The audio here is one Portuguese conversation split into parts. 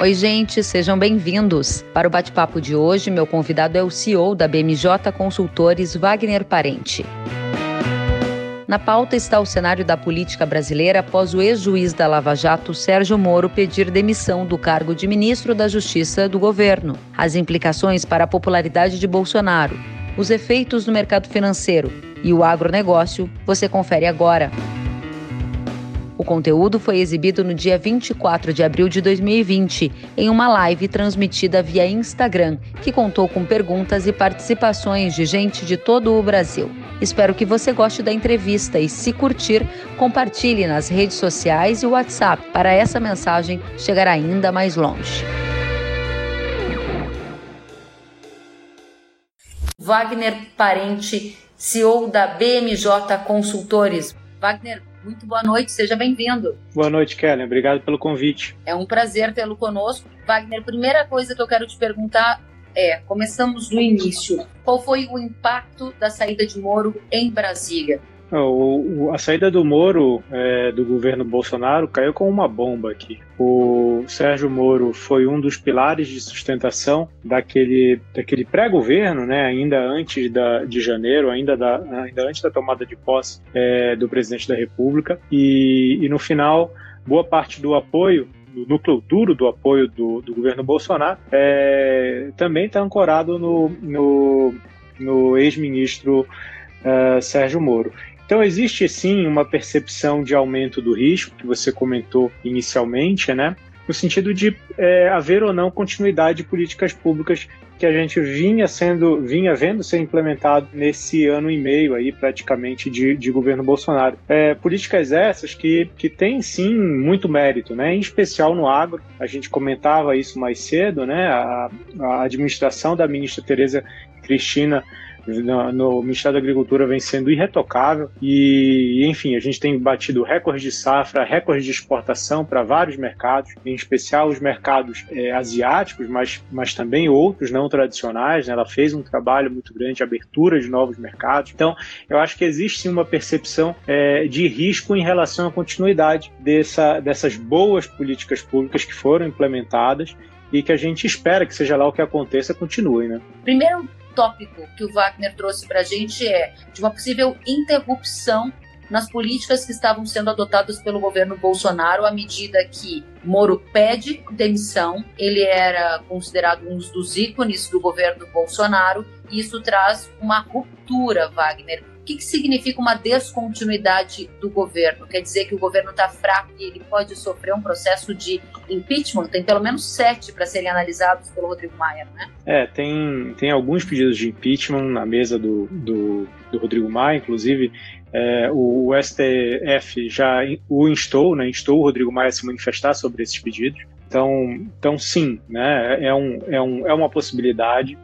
Oi, gente, sejam bem-vindos. Para o bate-papo de hoje, meu convidado é o CEO da BMJ Consultores, Wagner Parente. Na pauta está o cenário da política brasileira após o ex-juiz da Lava Jato, Sérgio Moro, pedir demissão do cargo de ministro da Justiça do governo. As implicações para a popularidade de Bolsonaro, os efeitos no mercado financeiro e o agronegócio, você confere agora. O conteúdo foi exibido no dia 24 de abril de 2020, em uma live transmitida via Instagram, que contou com perguntas e participações de gente de todo o Brasil. Espero que você goste da entrevista e, se curtir, compartilhe nas redes sociais e WhatsApp para essa mensagem chegar ainda mais longe. Wagner Parente, CEO da BMJ Consultores. Wagner, muito boa noite, seja bem-vindo. Boa noite, Kellen. Obrigado pelo convite. É um prazer tê-lo conosco. Wagner, primeira coisa que eu quero te perguntar é: começamos do início. Qual foi o impacto da saída de Moro em Brasília? O, a saída do Moro é, do governo Bolsonaro caiu como uma bomba aqui. O Sérgio Moro foi um dos pilares de sustentação daquele, daquele pré-governo, né, ainda antes da, de janeiro, ainda, da, ainda antes da tomada de posse é, do presidente da República. E, e no final, boa parte do apoio do núcleo duro do apoio do, do governo Bolsonaro é, também está ancorado no, no, no ex-ministro uh, Sérgio Moro. Então, existe sim uma percepção de aumento do risco, que você comentou inicialmente, né? no sentido de é, haver ou não continuidade de políticas públicas que a gente vinha sendo, vinha vendo ser implementado nesse ano e meio aí praticamente de, de governo Bolsonaro. É, políticas essas que, que têm sim muito mérito, né? Em especial no agro. A gente comentava isso mais cedo, né? A, a administração da ministra Tereza Cristina no, Ministério da Agricultura vem sendo irretocável e, enfim, a gente tem batido recordes de safra, recordes de exportação para vários mercados, em especial os mercados é, asiáticos, mas, mas também outros não tradicionais. Né? Ela fez um trabalho muito grande de abertura de novos mercados. Então, eu acho que existe sim uma percepção é, de risco em relação à continuidade dessa, dessas boas políticas públicas que foram implementadas e que a gente espera que seja lá o que aconteça continue, né? Primeiro tópico que o Wagner trouxe para a gente é de uma possível interrupção nas políticas que estavam sendo adotadas pelo governo Bolsonaro à medida que Moro pede demissão. Ele era considerado um dos ícones do governo Bolsonaro e isso traz uma ruptura, Wagner, que, que significa uma descontinuidade do governo? Quer dizer que o governo está fraco e ele pode sofrer um processo de impeachment? Tem pelo menos sete para serem analisados pelo Rodrigo Maia, né? É, tem, tem alguns pedidos de impeachment na mesa do, do, do Rodrigo Maia, inclusive é, o, o, STF já o instou, né, instou o Rodrigo Maia a se manifestar sobre esses pedidos. Então, então sim, né, é, um, é, um, é uma possibilidade.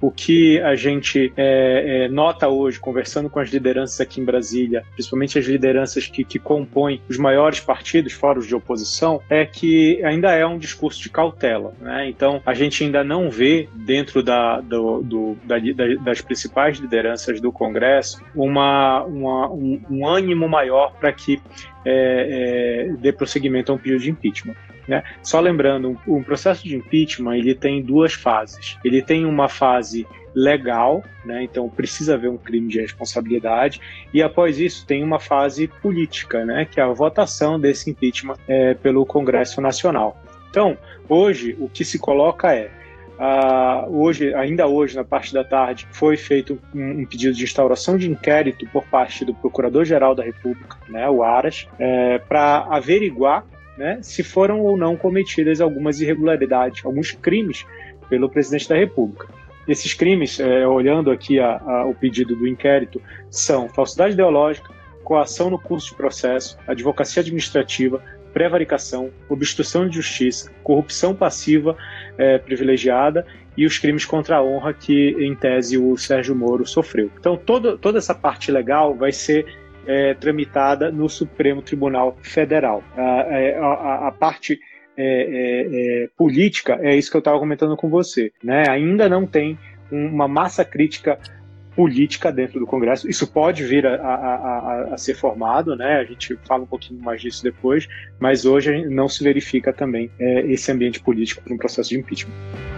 O que a gente é, é, nota hoje, conversando com as lideranças aqui em Brasília, principalmente as lideranças que, que compõem os maiores partidos, fóruns de oposição, é que ainda é um discurso de cautela. Né? Então, a gente ainda não vê dentro da, do, do, da, das principais lideranças do Congresso uma, uma um, um ânimo maior para que é, é, dê prosseguimento a um pedido de impeachment. Né? Só lembrando, um, processo de impeachment ele tem duas fases. Ele tem uma fase legal, né? então precisa haver um crime de responsabilidade, e após isso tem uma fase política, né? que é a votação desse impeachment é, pelo Congresso Nacional. Então, hoje, o que se coloca é Uh, hoje, ainda hoje, na parte da tarde, foi feito um, um, pedido de instauração de inquérito por parte do Procurador-Geral da República, né, o Aras, é, para averiguar né, se foram ou não cometidas algumas irregularidades, alguns crimes pelo presidente da República. Esses crimes, é, olhando aqui a, a, o pedido do inquérito, são falsidade ideológica, coação no curso de processo, advocacia administrativa, prevaricação, obstrução de justiça, corrupção passiva é, privilegiada e os crimes contra a honra que, em tese, o Sérgio Moro sofreu. Então, todo, toda essa parte legal vai ser é, tramitada no Supremo Tribunal Federal. A, é, a, a parte é, é, política é isso que eu estava comentando com você. Né? Ainda não tem uma massa crítica política dentro do Congresso. Isso pode vir a, a, a, a, ser formado, né? A gente fala um pouquinho mais disso depois, mas hoje não se verifica também é, esse ambiente político para um processo de impeachment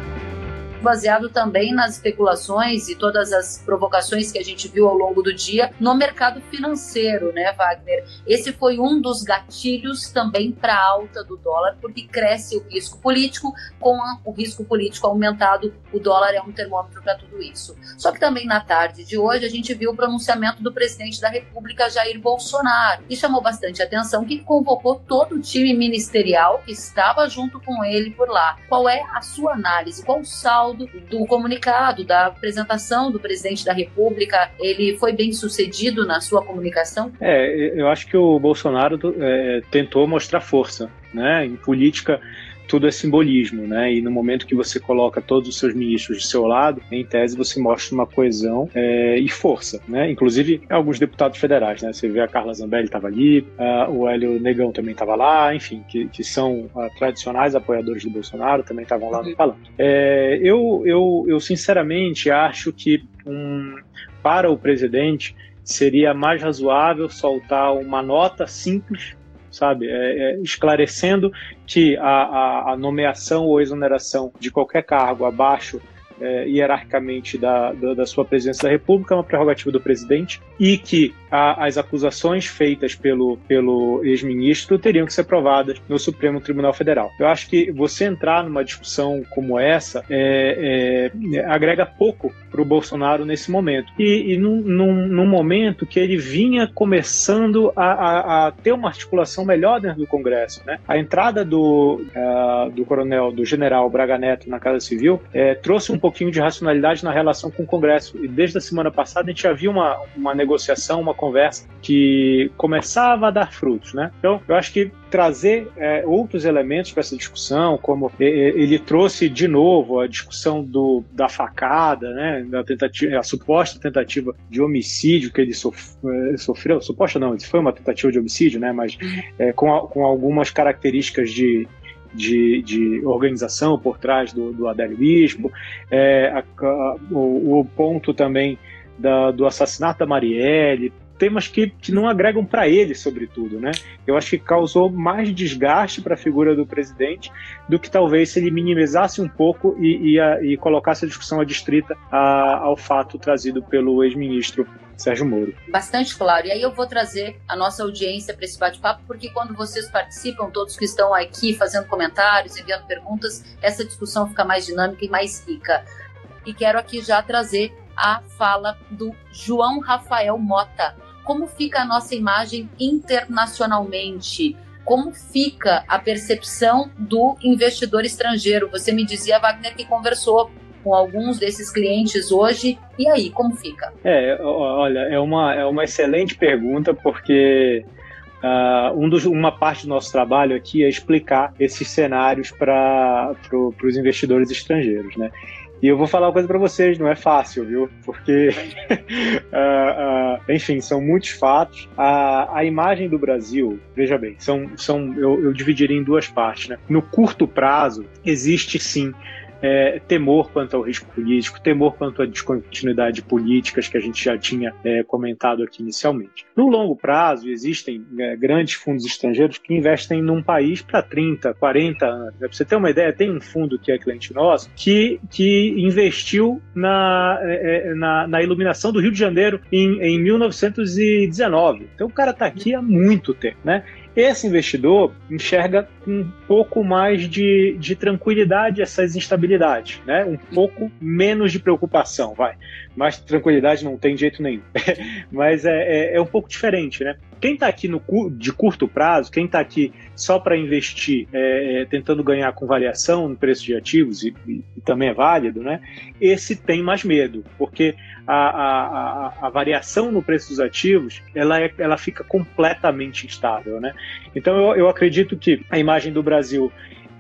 baseado também nas especulações e todas as provocações que a gente viu ao longo do dia no mercado financeiro, né, Wagner? Esse foi um dos gatilhos também para a alta do dólar, porque cresce o risco político, com o risco político aumentado, o dólar é um termômetro para tudo isso. Só que também na tarde de hoje a gente viu o pronunciamento do presidente da República, Jair Bolsonaro, e chamou bastante atenção que convocou todo o time ministerial que estava junto com ele por lá. Qual é a sua análise? Qual o saldo do, do comunicado, da apresentação do presidente da República, ele foi bem sucedido na sua comunicação? É, eu acho que o Bolsonaro é, tentou mostrar força, né? Em política tudo é simbolismo, né? E no momento que você coloca todos os seus ministros do seu lado, em tese você mostra uma coesão é, e força, né? Inclusive alguns deputados federais, né? Você vê a Carla Zambelli estava ali, o Hélio Negão também estava lá, enfim, que, que são uh, tradicionais apoiadores do Bolsonaro também estavam lá no palanque. É, eu, eu, eu sinceramente acho que um, para o presidente seria mais razoável soltar uma nota simples sabe? É, é, esclarecendo que a, a, a, nomeação ou exoneração de qualquer cargo abaixo é, hierarquicamente da, da, da, sua presidência da República é uma prerrogativa do presidente e que a, as acusações feitas pelo, pelo ex-ministro teriam que ser provadas no Supremo Tribunal Federal. Eu acho que você entrar numa discussão como essa é, é, agrega pouco para o Bolsonaro nesse momento. E, e num, num, num, momento que ele vinha começando a, a, a, ter uma articulação melhor dentro do Congresso. Né? A entrada do, uh, do coronel, do general Braga Neto na Casa Civil é, trouxe um pouquinho de racionalidade na relação com o Congresso. E desde a semana passada a gente já viu uma, uma negociação, uma conversa que começava a dar frutos, né? Então, eu acho que trazer é, outros elementos para essa discussão, como ele trouxe de novo a discussão do, da facada, né, da tentativa, a suposta tentativa de homicídio que ele sof, é, sofreu, suposta não, foi uma tentativa de homicídio, né, mas é, com, a, com algumas características de, de, de, organização por trás do, do aderismo, é, a, a, o, o, ponto também da, do assassinato da Marielle, temas que, que não agregam para ele, sobretudo, né? Eu acho que causou mais desgaste para a figura do presidente do que talvez se ele minimizasse um pouco e, e, a, e colocasse a discussão adstrita ao fato trazido pelo ex-ministro Sérgio Moro. Bastante claro. E aí eu vou trazer a nossa audiência para esse bate-papo, porque quando vocês participam, todos que estão aqui fazendo comentários, enviando perguntas, essa discussão fica mais dinâmica e mais rica. E quero aqui já trazer a fala do João Rafael Mota como fica a nossa imagem internacionalmente? Como fica a percepção do investidor estrangeiro? Você me dizia, Wagner, que conversou com alguns desses clientes hoje. E aí, como fica? É, olha, é uma, é uma excelente pergunta, porque uh, um dos, uma parte do nosso trabalho aqui é explicar esses cenários para pro, os investidores estrangeiros, né? E eu vou falar uma coisa para vocês, não é fácil, viu? Porque, uh, uh, enfim, são muitos fatos. A, a imagem do Brasil, veja bem, são, são eu, eu dividiria em duas partes. Né? No curto prazo, existe sim é, temor quanto ao risco político, temor quanto à descontinuidade de políticas que a gente já tinha é, comentado aqui inicialmente. No longo prazo, existem é, grandes fundos estrangeiros que investem num país para 30, 40 anos. Para você ter uma ideia, tem um fundo que é cliente nosso que, que investiu na, é, é, na, na iluminação do Rio de Janeiro em, em 1919. Então o cara está aqui há muito tempo. Né? Esse investidor enxerga com um pouco mais de, de tranquilidade essas instabilidades, né? um pouco menos de preocupação, vai. Mas tranquilidade não tem jeito nenhum. Mas é, é, é, um pouco diferente, né? Quem está aqui no, de curto prazo, quem está aqui só para investir, é, é, tentando ganhar com variação no preço de ativos, e, e, e, também é válido, né? Esse tem mais medo, porque a, a, a, a, variação no preço dos ativos ela, é, ela fica completamente instável, né? Então eu, eu acredito que a imagem do Brasil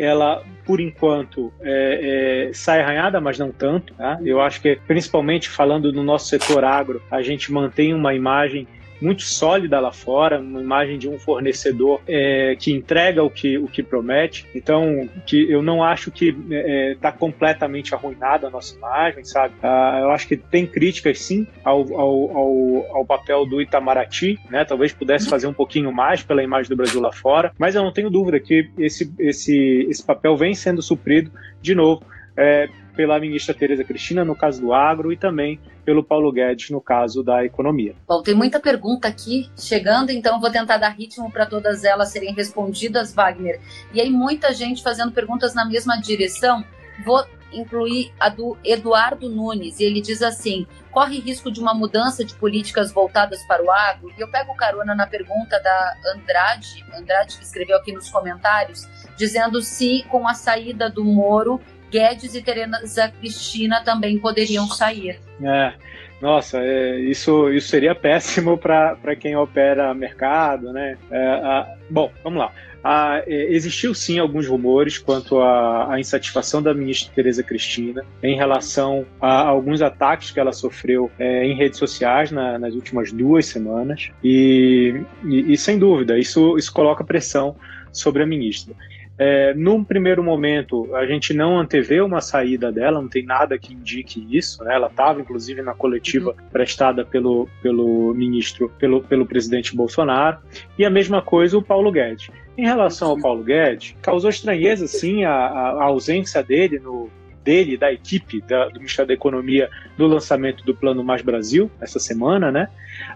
ela, por enquanto, é, é, sai arranhada, mas não tanto. Tá? Eu acho que, principalmente falando no nosso setor agro, a gente mantém uma imagem muito sólida lá fora, uma imagem de um fornecedor é, que entrega o que, o que promete. Então, que eu não acho que está é, tá completamente arruinada a nossa imagem, sabe? Ah, eu acho que tem críticas, sim, ao, ao, ao, ao, papel do Itamaraty, né? Talvez pudesse fazer um pouquinho mais pela imagem do Brasil lá fora, mas eu não tenho dúvida que esse, esse, esse papel vem sendo suprido, de novo, é, pela ministra Tereza Cristina, no caso do agro, e também pelo Paulo Guedes, no caso da economia. Bom, tem muita pergunta aqui chegando, então vou tentar dar ritmo para todas elas serem respondidas, Wagner. E aí, muita gente fazendo perguntas na mesma direção. Vou incluir a do Eduardo Nunes, e ele diz assim: corre risco de uma mudança de políticas voltadas para o agro? E eu pego carona na pergunta da Andrade, Andrade que escreveu aqui nos comentários, dizendo se com a saída do Moro Guedes e Tereza Cristina também poderiam sair. É, nossa, é, isso, isso seria péssimo para quem opera mercado, né? É, a, bom, vamos lá. Ah, existiu sim alguns rumores quanto à, insatisfação da ministra Tereza Cristina em relação a alguns ataques que ela sofreu é, em redes sociais na, nas últimas duas semanas e, e, e, sem dúvida isso, isso coloca pressão sobre a ministra. É, num primeiro momento, a gente não antevê uma saída dela, não tem nada que indique isso. Né? Ela estava, inclusive, na coletiva uhum. prestada pelo, pelo ministro, pelo, pelo presidente Bolsonaro. E a mesma coisa o Paulo Guedes. Em relação ao Paulo Guedes, causou estranheza, sim, a, a ausência dele no, dele, da equipe da, do Ministério da Economia no lançamento do Plano Mais Brasil, essa semana, né?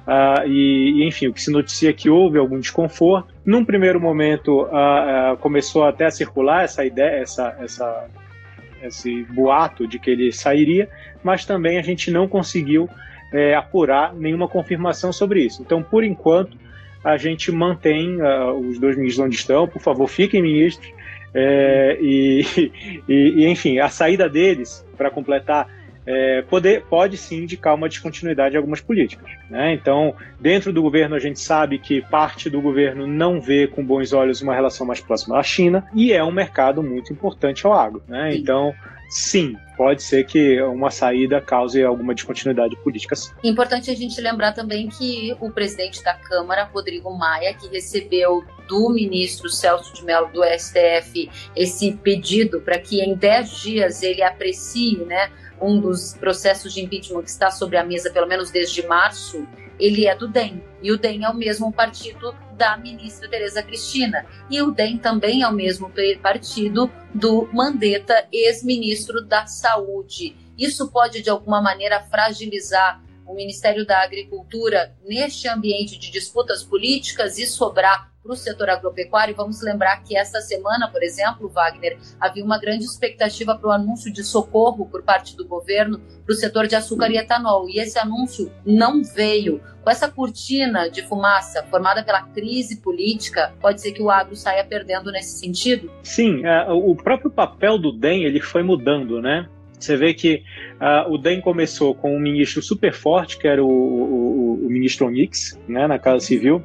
Uh, e, e, enfim, o que se noticia é que houve algum desconforto. Num primeiro momento, uh, uh, começou até a circular essa ideia, essa, essa, esse boato de que ele sairia, mas também a gente não conseguiu é, apurar nenhuma confirmação sobre isso. Então, por enquanto, a gente mantém os dois ministros onde estão. Por favor, fiquem ministros. É, e, e, e, enfim, a saída deles, para completar, é, poder, pode sim indicar uma descontinuidade de algumas políticas. Né? Então, dentro do governo, a gente sabe que parte do governo não vê com bons olhos uma relação mais próxima à China e é um mercado muito importante ao agro. Né? Então, sim, pode ser que uma saída cause alguma descontinuidade política. Sim. Importante a gente lembrar também que o presidente da Câmara, Rodrigo Maia, que recebeu do ministro Celso de Mello do STF esse pedido para que em 10 dias ele aprecie né, um dos processos de impeachment que está sobre a mesa, pelo menos desde março, ele é do DEM. E o DEM é o mesmo partido da ministra Tereza Cristina. E o DEM também é o mesmo partido do Mandetta, ex-ministro da Saúde. Isso pode, de alguma maneira, fragilizar o Ministério da Agricultura neste ambiente de disputas políticas e sobrar para o setor agropecuário. Vamos lembrar que esta semana, por exemplo, Wagner, havia uma grande expectativa para o anúncio de socorro por parte do governo para o setor de açúcar e etanol. E esse anúncio não veio. Com essa cortina de fumaça formada pela crise política, pode ser que o agro saia perdendo nesse sentido? Sim, é, o próprio papel do DEM ele foi mudando, né? Você vê que uh, o DEM começou com um ministro super forte, que era o, o, o ministro Onix, né, na Casa Civil,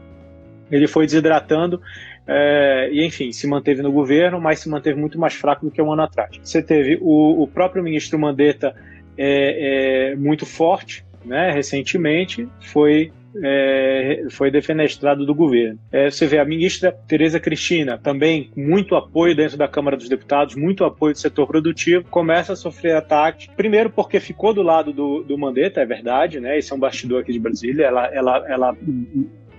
ele foi desidratando é, e, enfim, se manteve no governo, mas se manteve muito mais fraco do que um ano atrás. Você teve o, o próprio ministro Mandetta é, é, muito forte, né, recentemente, foi é, foi defenestrado do governo. É, você vê a ministra Tereza Cristina, também muito apoio dentro da Câmara dos Deputados, muito apoio do setor produtivo, começa a sofrer ataques. Primeiro porque ficou do lado do, do Mandetta, é verdade, né? Esse é um bastidor aqui de Brasília. Ela, ela, ela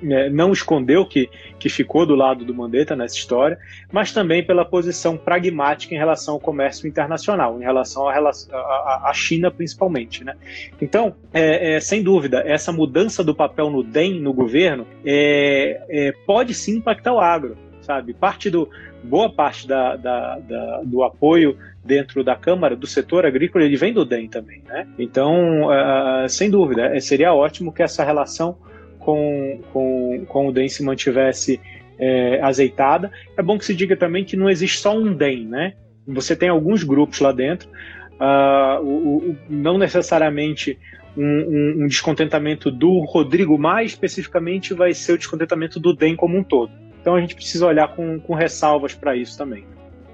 não escondeu que, que ficou do lado do Mandetta nessa história, mas também pela posição pragmática em relação ao comércio internacional, em relação à, China principalmente. Né? Então, é, é, sem dúvida, essa mudança do papel no DEM, no governo, é, é, pode sim impactar o agro. Sabe? Parte do, boa parte da, da, da, do apoio dentro da Câmara, do setor agrícola, ele vem do DEM também. Né? Então, uh, sem dúvida, seria ótimo que essa relação com, com, com o DEM se mantivesse é, azeitada. É bom que se diga também que não existe só um DEM, né? Você tem alguns grupos lá dentro, uh, o, o, não necessariamente um, um, um, descontentamento do Rodrigo, mais especificamente vai ser o descontentamento do DEM como um todo. Então a gente precisa olhar com, com ressalvas para isso também.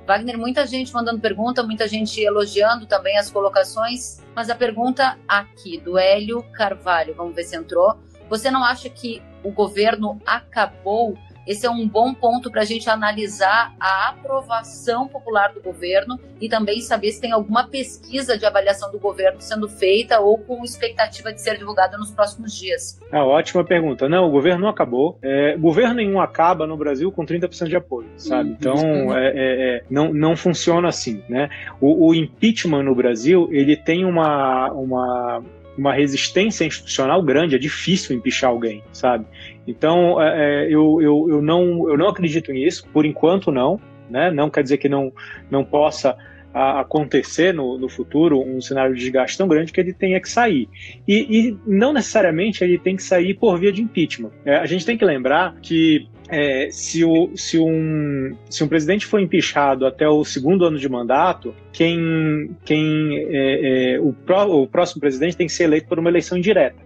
Wagner, muita gente mandando pergunta, muita gente elogiando também as colocações, mas a pergunta aqui do Hélio Carvalho, vamos ver se entrou. Você não acha que o governo acabou esse é um bom ponto para a gente analisar a aprovação popular do governo e também saber se tem alguma pesquisa de avaliação do governo sendo feita ou com expectativa de ser divulgada nos próximos dias. Ah, ótima pergunta. Não, o governo não acabou. É, governo nenhum acaba no Brasil com 30% de apoio, sabe? Uhum. Então, é, é, é, não, não funciona assim, né? O, o impeachment no Brasil, ele tem uma, uma uma resistência institucional grande, é difícil empichar alguém, sabe? Então, é, é, eu, eu, eu, não, eu não acredito nisso, por enquanto não, né? Não quer dizer que não, não possa a, acontecer no, no, futuro um cenário de desgaste tão grande que ele tenha que sair. E, e não necessariamente ele tem que sair por via de impeachment. É, a gente tem que lembrar que é, se, o, se, um, se um presidente for empichado até o segundo ano de mandato, quem, quem é, é, o, pró, o próximo presidente tem que ser eleito por uma eleição direta,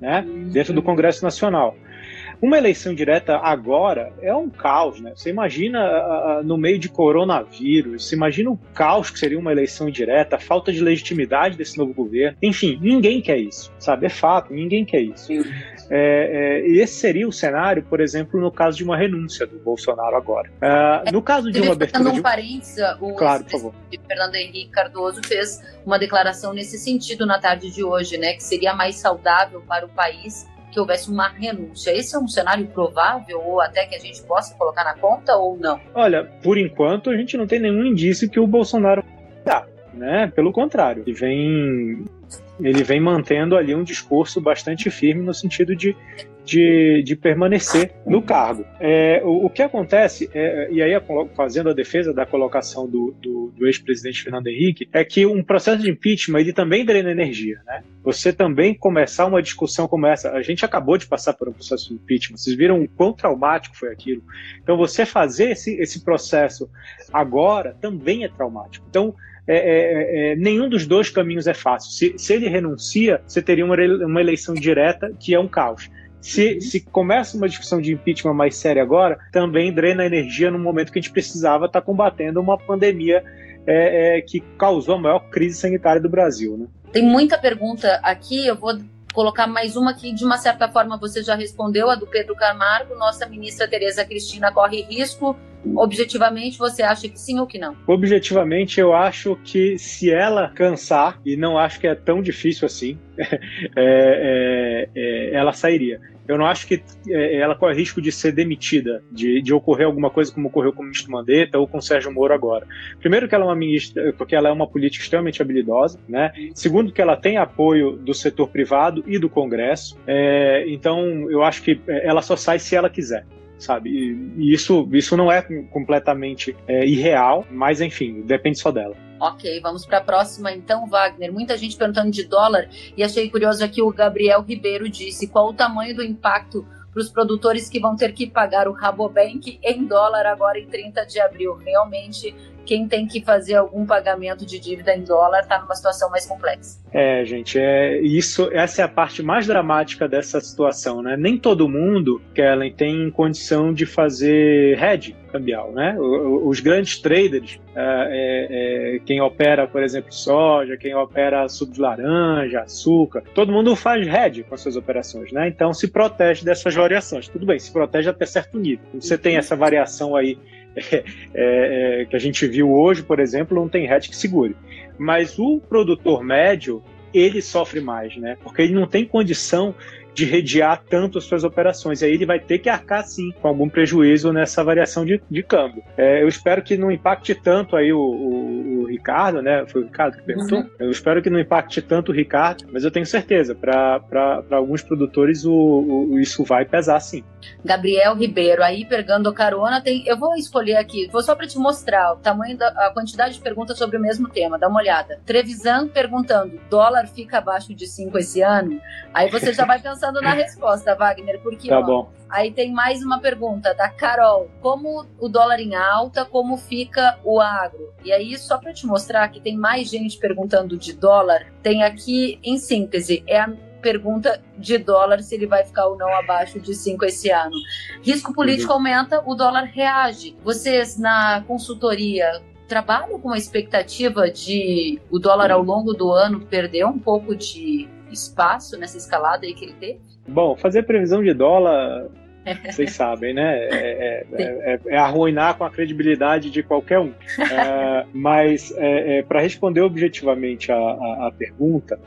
né, uhum. dentro do Congresso Nacional. Uma eleição direta agora é um caos, né? Você imagina no meio de coronavírus, você imagina o caos que seria uma eleição direta, a falta de legitimidade desse novo governo. Enfim, ninguém quer isso, sabe? É fato, ninguém quer isso. É, é, esse seria o cenário, por exemplo, no caso de uma renúncia do Bolsonaro agora. Uh, no caso de uma abertura. Um de... parênteses, o claro, por favor. Fernando Henrique Cardoso fez uma declaração nesse sentido na tarde de hoje, né? Que seria mais saudável para o país que houvesse uma renúncia. Esse é um cenário provável ou até que a gente possa colocar na conta ou não? Olha, por enquanto a gente não tem nenhum indício que o Bolsonaro dá, né? Pelo contrário, ele vem ele vem mantendo ali um discurso bastante firme no sentido de de, de permanecer no cargo. É, o, o, que acontece, é, e aí fazendo a defesa da colocação do, do, do ex-presidente Fernando Henrique, é que um processo de impeachment ele também drena energia. Né? Você também começar uma discussão como essa, a gente acabou de passar por um processo de impeachment, vocês viram o quão traumático foi aquilo. Então você fazer esse, esse processo agora também é traumático. Então, é, é, é, nenhum dos dois caminhos é fácil. Se, se ele renuncia, você teria uma, uma eleição direta, que é um caos. Se, se começa uma discussão de impeachment mais séria agora, também drena energia no momento que a gente precisava estar tá combatendo uma pandemia é, é, que causou a maior crise sanitária do Brasil. Né? Tem muita pergunta aqui, eu vou colocar mais uma que de uma certa forma você já respondeu, a do Pedro Camargo. Nossa ministra Tereza Cristina corre risco. Objetivamente, você acha que sim ou que não? Objetivamente, eu acho que se ela cansar, e não acho que é tão difícil assim, é, é, é, ela sairia. Eu não acho que é, ela corre risco de ser demitida, de, de ocorrer alguma coisa como ocorreu com o ministro Mandetta ou com o Sérgio Moro agora. Primeiro que ela é uma ministra, porque ela é uma política extremamente habilidosa, né? Segundo que ela tem apoio do setor privado e do Congresso. É, então eu acho que é, ela só sai se ela quiser sabe? E isso, isso não é completamente é, irreal, mas enfim, depende só dela. Ok, vamos para a próxima então, Wagner. Muita gente perguntando de dólar e achei curioso aqui o Gabriel Ribeiro disse qual o tamanho do impacto para os produtores que vão ter que pagar o Rabobank em dólar agora em 30 de abril. Realmente quem tem que fazer algum pagamento de dívida em dólar está numa situação mais complexa. É, gente, é isso. Essa é a parte mais dramática dessa situação, né? Nem todo mundo, Kellen, tem condição de fazer hedge cambial, né? Os grandes traders, é, é, é, quem opera, por exemplo, soja, quem opera suco de laranja, açúcar, todo mundo faz hedge com as suas operações, né? Então se protege dessas variações. Tudo bem, se protege até certo nível. Você tem essa variação aí é, é, que a gente viu hoje, por exemplo, não tem hedge que segure. Mas o produtor médio, ele sofre mais, né? Porque ele não tem condição de redear tanto as suas operações. Aí ele vai ter que arcar sim com algum prejuízo nessa variação de, de câmbio. É, eu espero que não impacte tanto aí o, o, o Ricardo, né? Foi o Ricardo que perguntou. Uhum. Eu espero que não impacte tanto o Ricardo, mas eu tenho certeza, para alguns produtores o, o, isso vai pesar sim. Gabriel Ribeiro, aí pegando carona, tem. Eu vou escolher aqui, vou só para te mostrar o tamanho da a quantidade de perguntas sobre o mesmo tema. Dá uma olhada. Trevisan perguntando: dólar fica abaixo de 5 esse ano? Aí você já vai pensar pensando na resposta, Wagner, porque tá ó, aí tem mais uma pergunta da Carol. Como o dólar em alta, como fica o agro? E aí, só para te mostrar que tem mais gente perguntando de dólar, tem aqui, em síntese, é a pergunta de dólar se ele vai ficar ou não abaixo de 5 esse ano. Risco político uhum. aumenta, o dólar reage. Vocês na consultoria trabalham com a expectativa de o dólar ao longo do ano perder um pouco de espaço nessa escalada aí que ele teve? Bom, fazer previsão de dólar vocês sabem, né? É, é, é, é, arruinar com a credibilidade de qualquer um. É, mas é, é, para responder objetivamente a, a, a pergunta,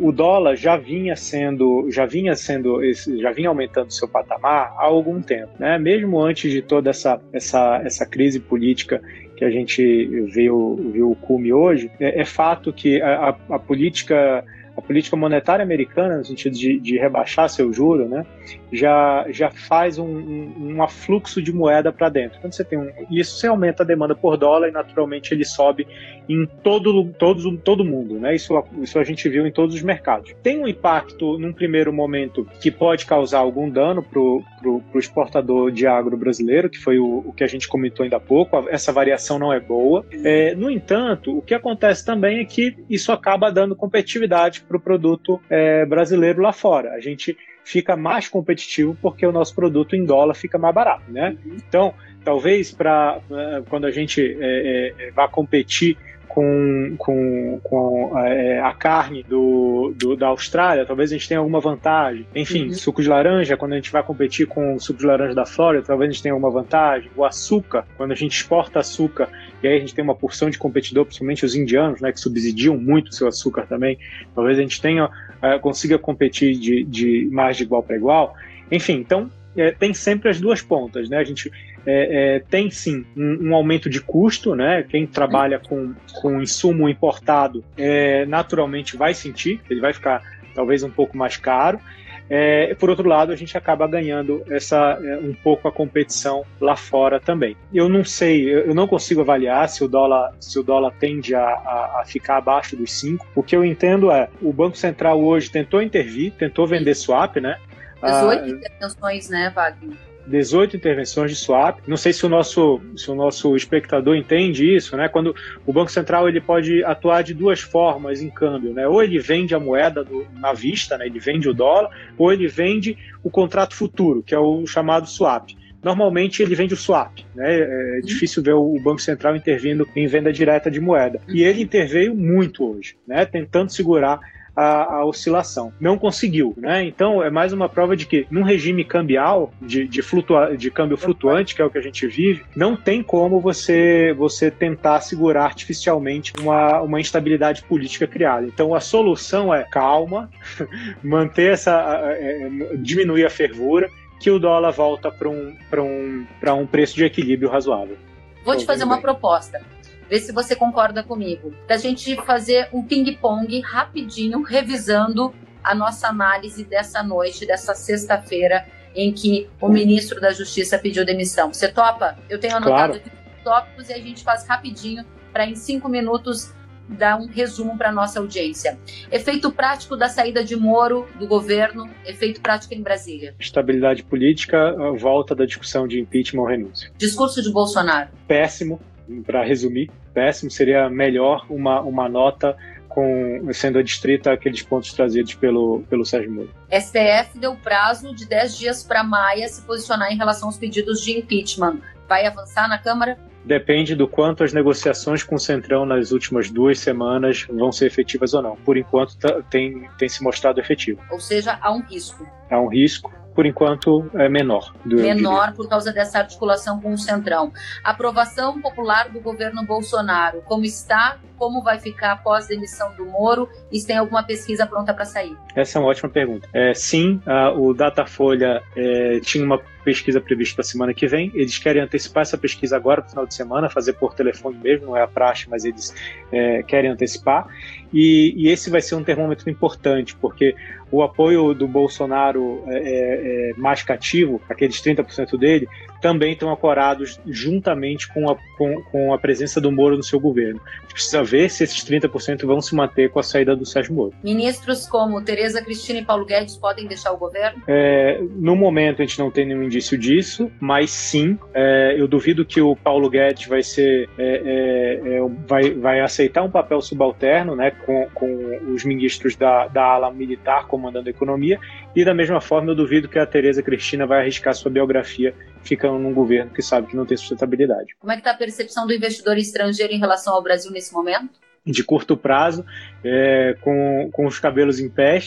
o dólar já vinha sendo, já vinha sendo, já vinha aumentando seu patamar há algum tempo, né? Mesmo antes de toda essa, essa, essa crise política que a gente viu, viu o cume hoje, é, fato que a, a política a política monetária americana, no sentido de, de rebaixar seu juro, né, já, já faz um, um, um afluxo de moeda para dentro. Quando você tem um, isso você aumenta a demanda por dólar e naturalmente ele sobe em todo todo, todo mundo, né? Isso, isso a gente viu em todos os mercados. Tem um impacto num primeiro momento que pode causar algum dano para o exportador de agro brasileiro, que foi o, o, que a gente comentou ainda há pouco. Essa variação não é boa. É, no entanto, o que acontece também é que isso acaba dando competitividade para o produto é, brasileiro lá fora. A gente fica mais competitivo porque o nosso produto em dólar fica mais barato, né? Então, talvez para é, quando a gente é, é, vá competir com, com, com é, a carne do, do, da Austrália, talvez a gente tenha alguma vantagem. Enfim, uhum. suco de laranja, quando a gente vai competir com o suco de laranja da Flórida, talvez a gente tenha alguma vantagem. O açúcar, quando a gente exporta açúcar, e aí a gente tem uma porção de competidor, principalmente os indianos, né, que subsidiam muito o seu açúcar também, talvez a gente tenha, é, consiga competir de, de mais de igual para igual. Enfim, então é, tem sempre as duas pontas, né? A gente é, é, tem sim um, um, aumento de custo, né? Quem trabalha com, com insumo importado é, naturalmente vai sentir, ele vai ficar talvez um pouco mais caro. É, por outro lado, a gente acaba ganhando essa é, um pouco a competição lá fora também. Eu não sei, eu não consigo avaliar se o dólar, se o dólar tende a, a, a ficar abaixo dos 5. O que eu entendo é, o Banco Central hoje tentou intervir, tentou vender swap, né? 18 ah, intervenções, né, Wagner? 18 intervenções de swap. Não sei se o nosso, se o nosso espectador entende isso, né? Quando o Banco Central ele pode atuar de duas formas em câmbio, né? Ou ele vende a moeda do, na vista, né? Ele vende o dólar, ou ele vende o contrato futuro, que é o chamado swap. Normalmente ele vende o swap, né? É uhum. difícil ver o Banco Central intervindo em venda direta de moeda. E ele interveio muito hoje, né? Tentando segurar a, a, oscilação. Não conseguiu, né? Então é mais uma prova de que num regime cambial de, de, flutua, de câmbio flutuante, que é o que a gente vive, não tem como você você tentar segurar artificialmente uma, uma instabilidade política criada. Então a solução é calma, manter essa é, diminuir a fervura que o dólar volta para um, um, um preço de equilíbrio razoável. Vou te fazer uma proposta ver se você concorda comigo, da gente fazer um ping-pong rapidinho, revisando a nossa análise dessa noite, dessa sexta-feira, em que o ministro da Justiça pediu demissão. Você topa? Eu tenho anotado claro. tópicos e a gente faz rapidinho para em cinco minutos dar um resumo para nossa audiência. Efeito prático da saída de Moro do governo, efeito prático em Brasília. Estabilidade política, volta da discussão de impeachment ou renúncia. Discurso de Bolsonaro. Péssimo, para resumir, péssimo, seria melhor uma, uma nota com, sendo adstrita aqueles pontos trazidos pelo, pelo Sérgio Moro. STF deu prazo de 10 dias para Maia se posicionar em relação aos pedidos de impeachment. Vai avançar na Câmara? Depende do quanto as negociações com o Centrão nas últimas duas semanas vão ser efetivas ou não. Por enquanto, tá, tem, tem se mostrado efetivo. Ou seja, há um risco. Há um risco por enquanto, é menor. menor por causa dessa articulação com o Centrão. Aprovação popular do governo Bolsonaro, como está, como vai ficar após a demissão do Moro e se tem alguma pesquisa pronta para sair? Essa é uma ótima pergunta. É, sim, a, o Datafolha é, tinha uma pesquisa prevista para semana que vem. Eles querem antecipar essa pesquisa agora, no final de semana, fazer por telefone mesmo, não é a praxe, mas eles é, querem antecipar. E, e, esse vai ser um termômetro importante, porque o apoio do Bolsonaro é, é, é mais cativo, aqueles 30% dele, também estão acorados juntamente com a, com, com, a presença do Moro no seu governo. A gente precisa ver se esses 30% vão se manter com a saída do Sérgio Moro. Ministros como Tereza Cristina e Paulo Guedes podem deixar o governo? É, no momento a gente não tem nenhum indício disso, mas sim, é, eu duvido que o Paulo Guedes vai ser é, é, é vai, vai aceitar um papel subalterno, né, com, com os ministros da, da ala militar comandando a economia, e da mesma forma eu duvido que a Tereza Cristina vai arriscar sua biografia ficando num governo que sabe que não tem sustentabilidade. Como é que está a percepção do investidor estrangeiro em relação ao Brasil nesse momento? De curto prazo, é, com, com os cabelos em pé.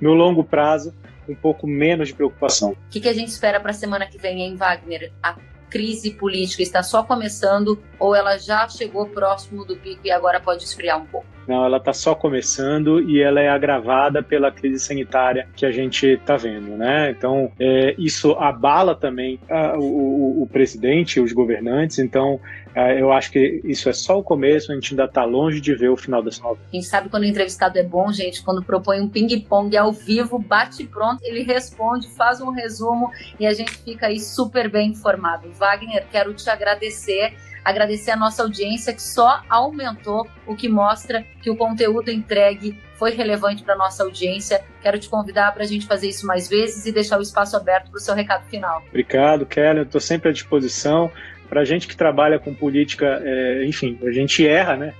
No longo prazo, um pouco menos de preocupação. O que, que a gente espera para a semana que vem, hein, Wagner? A crise política está só começando ou ela já chegou próximo do pico e agora pode esfriar um pouco? Não, ela está só começando e ela é agravada pela crise sanitária que a gente está vendo, né? Então, é, isso abala também o, o, o, presidente, os governantes. Então, eu acho que isso é só o começo, a gente ainda está longe de ver o final dessa novela. Quem sabe quando o entrevistado é bom, gente, quando propõe um ping-pong ao vivo, bate pronto, ele responde, faz um resumo e a gente fica aí super bem informado. Wagner, quero te agradecer agradecer a nossa audiência que só aumentou, o que mostra que o conteúdo entregue foi relevante para nossa audiência. Quero te convidar para a gente fazer isso mais vezes e deixar o espaço aberto para o seu recado final. Obrigado, Kelly. Estou sempre à disposição para a gente que trabalha com política, é, enfim, a gente erra, né?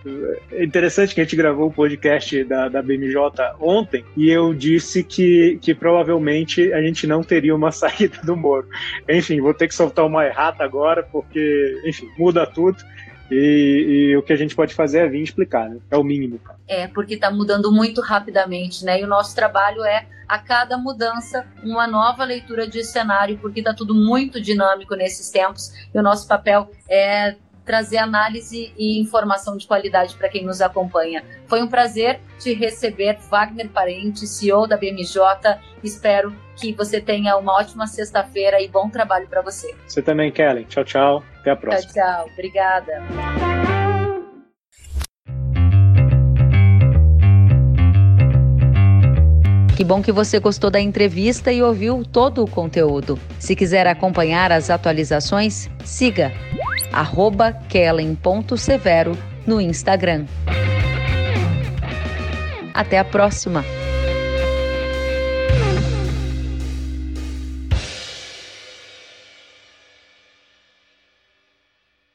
É interessante que a gente gravou o podcast da, da BMJ ontem e eu disse que, que provavelmente a gente não teria uma saída do Moro. Enfim, vou ter que soltar uma errata agora, porque, enfim, muda tudo. E, e, o que a gente pode fazer é vir explicar, né? É o mínimo. É, porque está mudando muito rapidamente, né? E o nosso trabalho é, a cada mudança, uma nova leitura de cenário, porque está tudo muito dinâmico nesses tempos. E o nosso papel é trazer análise e informação de qualidade para quem nos acompanha. Foi um prazer te receber, Wagner Parente, CEO da BMJ. Espero que você tenha uma ótima sexta-feira e bom trabalho para você. Você também, Kelly. Tchau, tchau. Até a próxima. Tchau, tchau. Obrigada. Que bom que você gostou da entrevista e ouviu todo o conteúdo. Se quiser acompanhar as atualizações, siga kellen.severo no Instagram. Até a próxima!